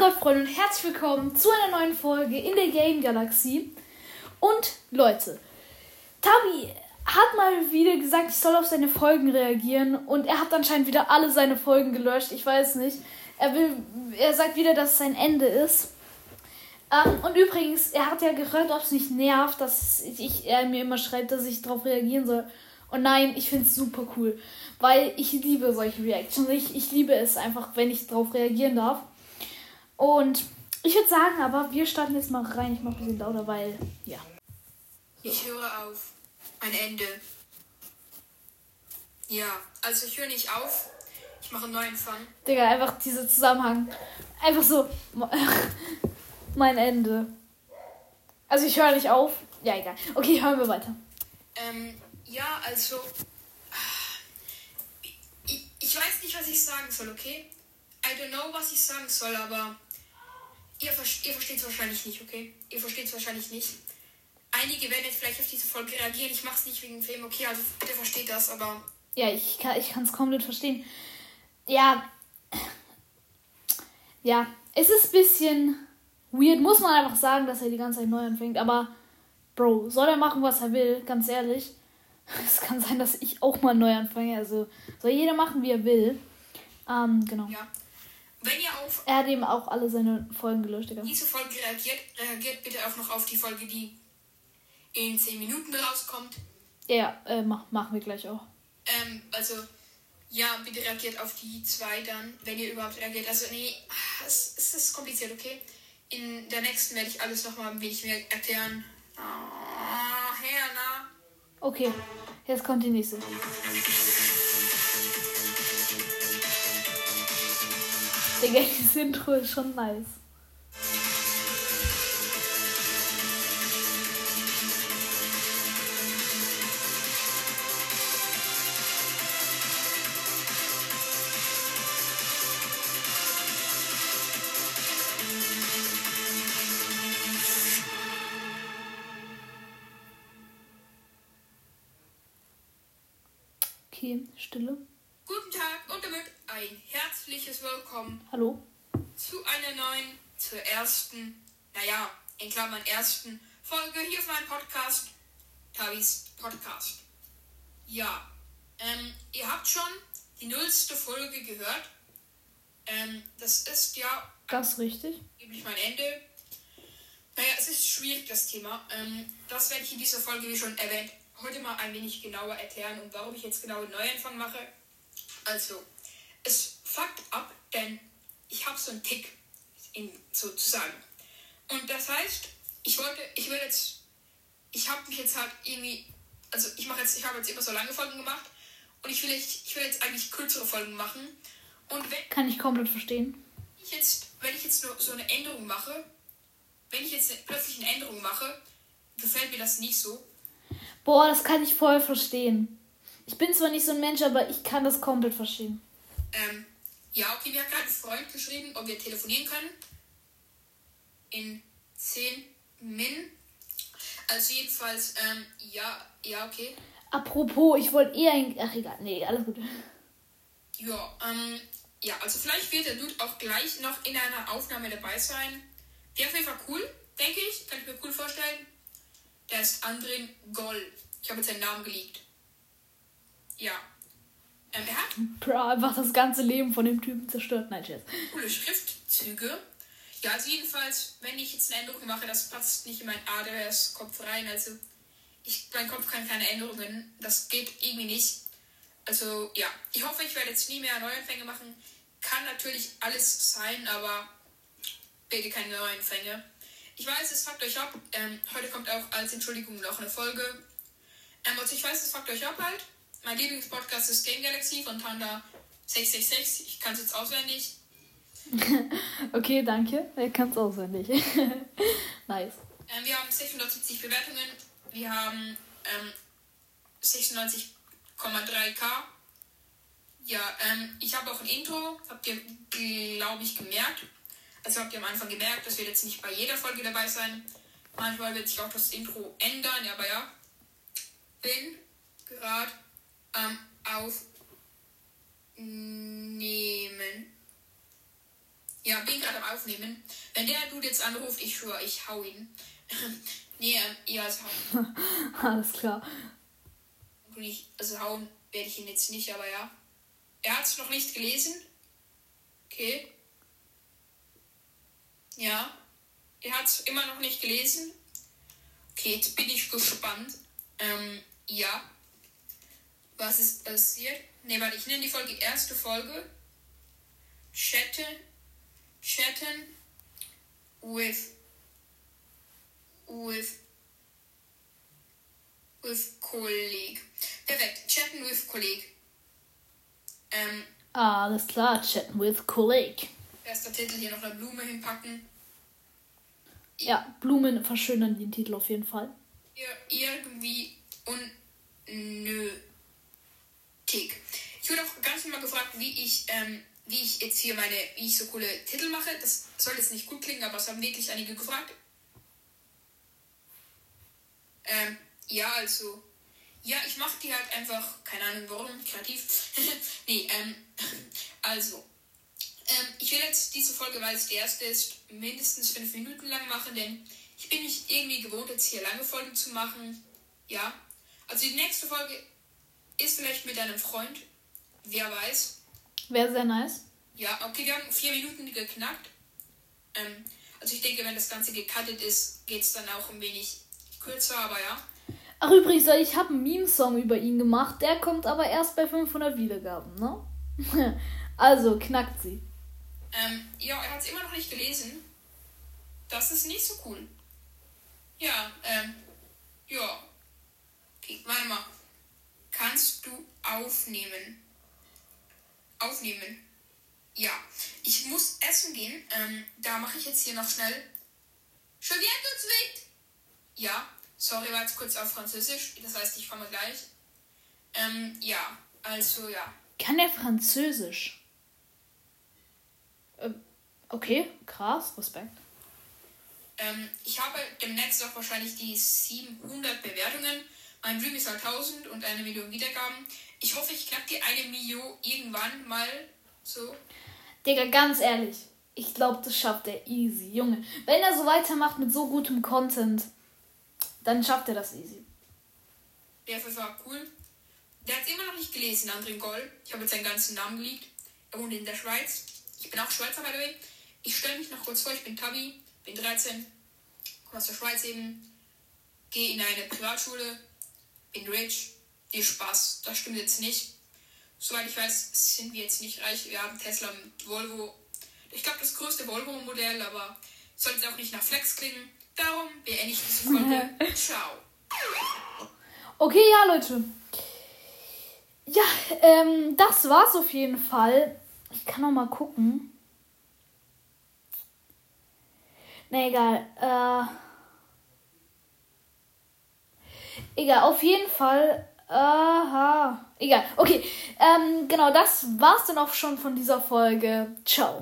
Gott, Freunde, und herzlich willkommen zu einer neuen Folge in der Game Galaxie. Und Leute, Tabi hat mal wieder gesagt, ich soll auf seine Folgen reagieren. Und er hat anscheinend wieder alle seine Folgen gelöscht. Ich weiß nicht. Er will, er sagt wieder, dass es sein Ende ist. Ähm, und übrigens, er hat ja gefragt, ob es nicht nervt, dass ich, er mir immer schreibt, dass ich darauf reagieren soll. Und nein, ich finde es super cool. Weil ich liebe solche Reactions. Ich, ich liebe es einfach, wenn ich darauf reagieren darf. Und ich würde sagen, aber wir starten jetzt mal rein. Ich mache ein bisschen lauter, weil, ja. Ich höre auf. Ein Ende. Ja, also ich höre nicht auf. Ich mache einen neuen Fang. Digga, einfach dieser Zusammenhang. Einfach so. mein Ende. Also ich höre nicht auf. Ja, egal. Okay, hören wir weiter. Ähm, ja, also. Ich, ich weiß nicht, was ich sagen soll, okay? I don't know, was ich sagen soll, aber. Ihr, ihr versteht es wahrscheinlich nicht, okay? Ihr versteht es wahrscheinlich nicht. Einige werden jetzt vielleicht auf diese Folge reagieren. Ich mache es nicht wegen dem Film, okay? Also, bitte versteht das, aber. Ja, ich kann es komplett verstehen. Ja. Ja, es ist ein bisschen weird, muss man einfach sagen, dass er die ganze Zeit neu anfängt. Aber, Bro, soll er machen, was er will, ganz ehrlich. Es kann sein, dass ich auch mal neu anfange. Also soll jeder machen, wie er will. Ähm, genau. Ja. Wenn ihr auf er hat eben auch alle seine Folgen gelöscht. Digga. Diese Folge reagiert, reagiert bitte auch noch auf die Folge, die in 10 Minuten rauskommt. Ja, äh, mach, machen wir gleich auch. Ähm, also, ja, bitte reagiert auf die zwei dann, wenn ihr überhaupt reagiert. Also, nee, es, es ist kompliziert, okay? In der nächsten werde ich alles nochmal ein wenig mehr erklären. Oh, Herna. Okay, jetzt kommt die nächste. Digga, das Intro ist schon nice. Okay, Stille. Guten Tag und damit ein herzliches Willkommen. Hallo. Zu einer neuen, zur ersten, naja, in Klammern ersten Folge hier auf meinem Podcast, Tavis Podcast. Ja, ähm, ihr habt schon die nullste Folge gehört. Ähm, das ist ja. Das ist richtig. Nämlich mein Ende. Naja, es ist schwierig, das Thema. Ähm, das werde ich in dieser Folge, wie schon erwähnt, heute mal ein wenig genauer erklären und warum ich jetzt genau einen Neuanfang mache. Also, es fuckt ab, denn ich habe so einen Tick, in, sozusagen. Und das heißt, ich wollte, ich will jetzt, ich habe mich jetzt halt irgendwie, also ich mache jetzt, ich habe jetzt immer so lange Folgen gemacht und ich will, ich, ich will jetzt eigentlich kürzere Folgen machen. Und wenn, Kann ich komplett verstehen. ich jetzt, wenn ich jetzt nur so eine Änderung mache, wenn ich jetzt plötzlich eine Änderung mache, gefällt mir das nicht so. Boah, das kann ich voll verstehen. Ich bin zwar nicht so ein Mensch, aber ich kann das komplett verstehen. Ähm, ja, okay, mir hat gerade ein Freund geschrieben, ob wir telefonieren können. In 10 Min. Also jedenfalls, ähm, ja, ja, okay. Apropos, ich wollte eher ein. Ach egal, nee, alles gut. Ja, ähm, ja, also vielleicht wird der Dude auch gleich noch in einer Aufnahme dabei sein. Der auf jeden Fall cool, denke ich. Kann ich mir cool vorstellen. Der ist Andrin Goll. Ich habe jetzt seinen Namen geleakt. Ja. Ähm, er hat Bro, einfach das ganze Leben von dem Typen zerstört. Nein, Scherz. coole Schriftzüge. Ja, also jedenfalls, wenn ich jetzt eine Änderung mache, das passt nicht in meinen ADHS-Kopf rein. Also, ich, mein Kopf kann keine Änderungen. Das geht irgendwie nicht. Also, ja, ich hoffe, ich werde jetzt nie mehr Neuanfänge machen. Kann natürlich alles sein, aber bitte keine Neuanfänge. Ich weiß, es fuckt euch ab. Ähm, heute kommt auch als Entschuldigung noch eine Folge. Ähm, also ich weiß, es fuckt euch ab halt. Mein Lieblingspodcast ist Game Galaxy von Tanda 666. Ich kann es jetzt auswendig. Okay, danke. Er kann es auswendig. nice. Ähm, wir haben 670 Bewertungen. Wir haben ähm, 96,3k. Ja, ähm, ich habe auch ein Intro. Habt ihr, glaube ich, gemerkt. Also habt ihr am Anfang gemerkt, das wird jetzt nicht bei jeder Folge dabei sein. Manchmal wird sich auch das Intro ändern, aber ja. Bin gerade am Aufnehmen. Ja, bin gerade am Aufnehmen. Wenn der Dude jetzt anruft, ich schwöre, ich hau ihn. nee, ähm, ja, also hauen. Alles klar. Also hauen werde ich ihn jetzt nicht, aber ja. Er hat es noch nicht gelesen. Okay. Ja. Er hat es immer noch nicht gelesen. Okay, jetzt bin ich gespannt. Ähm, ja. Was ist passiert? Ne, warte, ich nenne die Folge erste Folge. Chatten. Chatten with with with colleague. Perfekt. Chatten with colleague. Ähm, ah, alles klar. Chatten with colleague. Erster Titel hier noch eine Blume hinpacken. Ja, Blumen verschönern den Titel auf jeden Fall. irgendwie unnötig. Ich wurde auch ganz mal gefragt, wie ich, ähm, wie ich jetzt hier meine, wie ich so coole Titel mache. Das soll jetzt nicht gut klingen, aber es haben wirklich einige gefragt. Ähm, ja, also, ja, ich mache die halt einfach, keine Ahnung warum, kreativ. nee, ähm, also, ähm, ich will jetzt diese Folge, weil es die erste ist, mindestens fünf Minuten lang machen, denn ich bin nicht irgendwie gewohnt, jetzt hier lange Folgen zu machen. Ja. Also die nächste Folge ist vielleicht mit einem Freund. Wer weiß. Wäre sehr nice. Ja, okay, wir haben vier Minuten geknackt. Ähm, also ich denke, wenn das Ganze gecuttet ist, geht es dann auch ein wenig kürzer, aber ja. Ach übrigens, ich habe einen Meme-Song über ihn gemacht. Der kommt aber erst bei 500 Wiedergaben, ne? also knackt sie. Ähm, ja, er hat es immer noch nicht gelesen. Das ist nicht so cool. Ja, ähm, ja. Okay, warte mal. Kannst du aufnehmen? Aufnehmen. Ja. Ich muss essen gehen. Ähm, da mache ich jetzt hier noch schnell. Mit! Ja. Sorry, war jetzt kurz auf Französisch. Das heißt, ich komme gleich. Ähm, ja. Also, ja. Kann er Französisch? Okay, krass, Respekt. Ähm, ich habe demnächst auch wahrscheinlich die 700 Bewertungen. Mein Dream ist halt 1000 und eine Million Wiedergaben. Ich hoffe, ich knack die eine Million irgendwann mal so. Digga, ganz ehrlich. Ich glaube, das schafft er easy. Junge, wenn er so weitermacht mit so gutem Content, dann schafft er das easy. Der war cool. Der hat es immer noch nicht gelesen, Andrin Goll. Ich habe jetzt seinen ganzen Namen geleakt. Er wohnt in der Schweiz. Ich bin auch Schweizer, by the way. Ich stelle mich noch kurz vor, ich bin Tabi, bin 13, komme aus der Schweiz eben, gehe in eine Privatschule, bin rich, viel Spaß. Das stimmt jetzt nicht. Soweit ich weiß, sind wir jetzt nicht reich. Wir haben Tesla und Volvo. Ich glaube, das größte Volvo-Modell, aber soll jetzt auch nicht nach Flex klingen. Darum beende ich diese Folge. Ciao. Okay, ja, Leute. Ja, ähm, das war's auf jeden Fall. Ich kann noch mal gucken. Ne, egal. Äh, egal, auf jeden Fall. Aha. Egal. Okay. Ähm, genau, das war's dann auch schon von dieser Folge. Ciao.